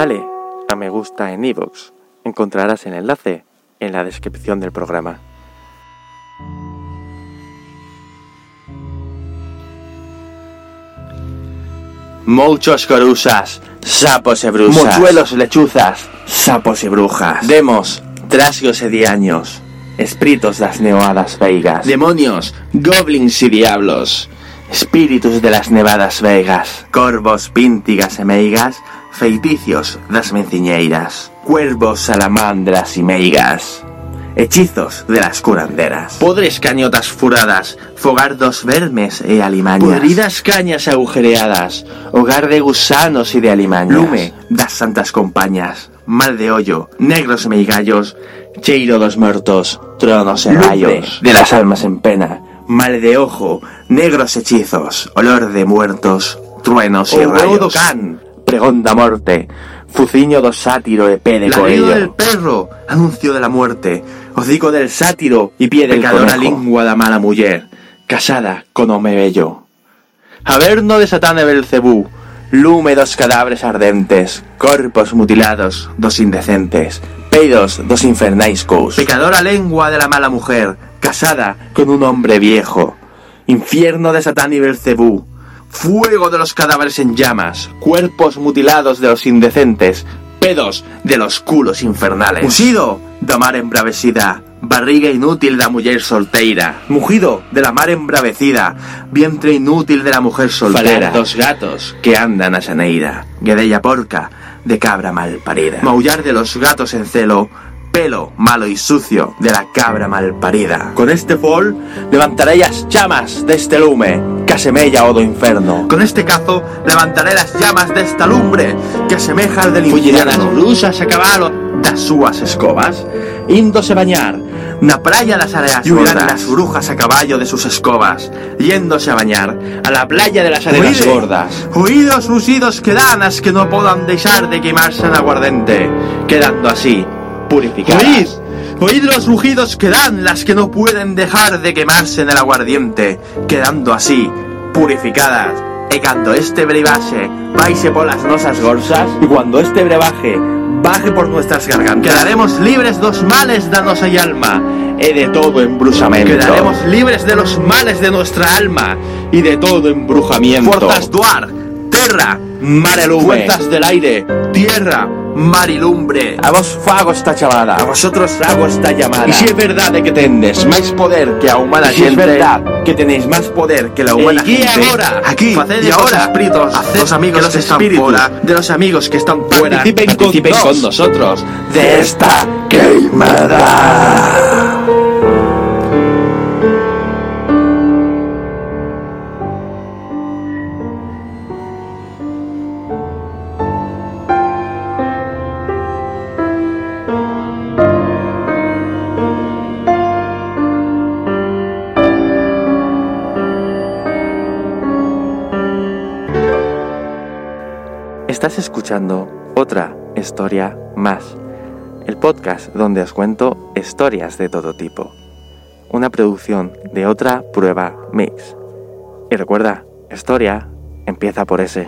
Dale a me gusta en iVoox. Encontrarás el enlace en la descripción del programa. Muchos corusas, sapos y brusas. Mochuelos, lechuzas, sapos y brujas. Demos, trasgos y diaños, espíritus das nevadas veigas. Demonios, goblins y diablos. espíritus de las nevadas vegas. Corvos, píntigas e meigas, feiticios das menciñeiras. Cuervos, salamandras y meigas. Hechizos de las curanderas. Podres cañotas furadas, Fogardos vermes e alimañas. podridas cañas agujereadas, hogar de gusanos y de alimañas. Lume das santas compañas. Mal de hoyo, negros meigallos. cheiro dos muertos, tronos e Lumbre rayos. de las almas en pena. Mal de ojo, negros hechizos. Olor de muertos, truenos y O rayos. can, pregón da morte, fuciño do sátiro e pé de del perro, anuncio de la muerte. Hocico del sátiro Y pie del pecadora conejo. lingua da mala mujer. casada con home bello. Averno de Satán e Belcebú, lume dos cadáveres ardentes, Corpos mutilados, dos indecentes. peidos dos infernais cous, Pecadora lengua de la mala mujer, casada con un hombre viejo, Infierno de Satán y Belcebú. Fuego de los cadáveres en llamas. cuerpos mutilados de los indecentes, Pedos de los culos infernales. Musido da mar embravecida. Barriga inútil da mujer solteira. Mugido de la mar embravecida. Vientre inútil de la mujer soltera. dos gatos, que andan a Xaneira. Guedella porca de cabra mal parida. Maullar de los gatos en celo. Pelo malo y sucio de la cabra mal parida. Con este fol levantaré las llamas de este lume, que asemella o do inferno. Con este cazo levantaré las llamas de esta lumbre que asemeja al del infierno. brusas a cabalo, das súas escobas. índose bañar, Na playa las areas Y gordas. las brujas a caballo de sus escobas, yéndose a bañar. a la playa de las arenas Oíde, gordas. Oídos rugidos que dan as que no podan dejar de quemarse en aguardente, quedando así Purificadas. Oíd, oíd los rugidos que dan las que no pueden dejar de quemarse en el aguardiente, quedando así purificadas. E cando este brebaje por las nosas gorsas, Y cuando este brebaje baje por nuestras gargantas, quedaremos libres dos males da nosa y alma. he de todo embrujamiento. Quedaremos libres de los males de nuestra alma. y de todo embrujamiento. Fuerzas duar, terra, Mare fuerzas del aire, tierra, mar y lumbre. A vos fago esta chamada. A vosotros hago esta llamada. Y si es verdad de que tendes máis poder que a humana Si es verdad que tenéis más poder que la humana y gente. ahora, aquí faced y de ahora, los espíritus, haced los amigos que los están espíritus fuera, de los amigos que están fuera participen, participen con, con nosotros de esta queimada. Estás escuchando otra historia más, el podcast donde os cuento historias de todo tipo. Una producción de otra prueba mix. Y recuerda, historia empieza por ese.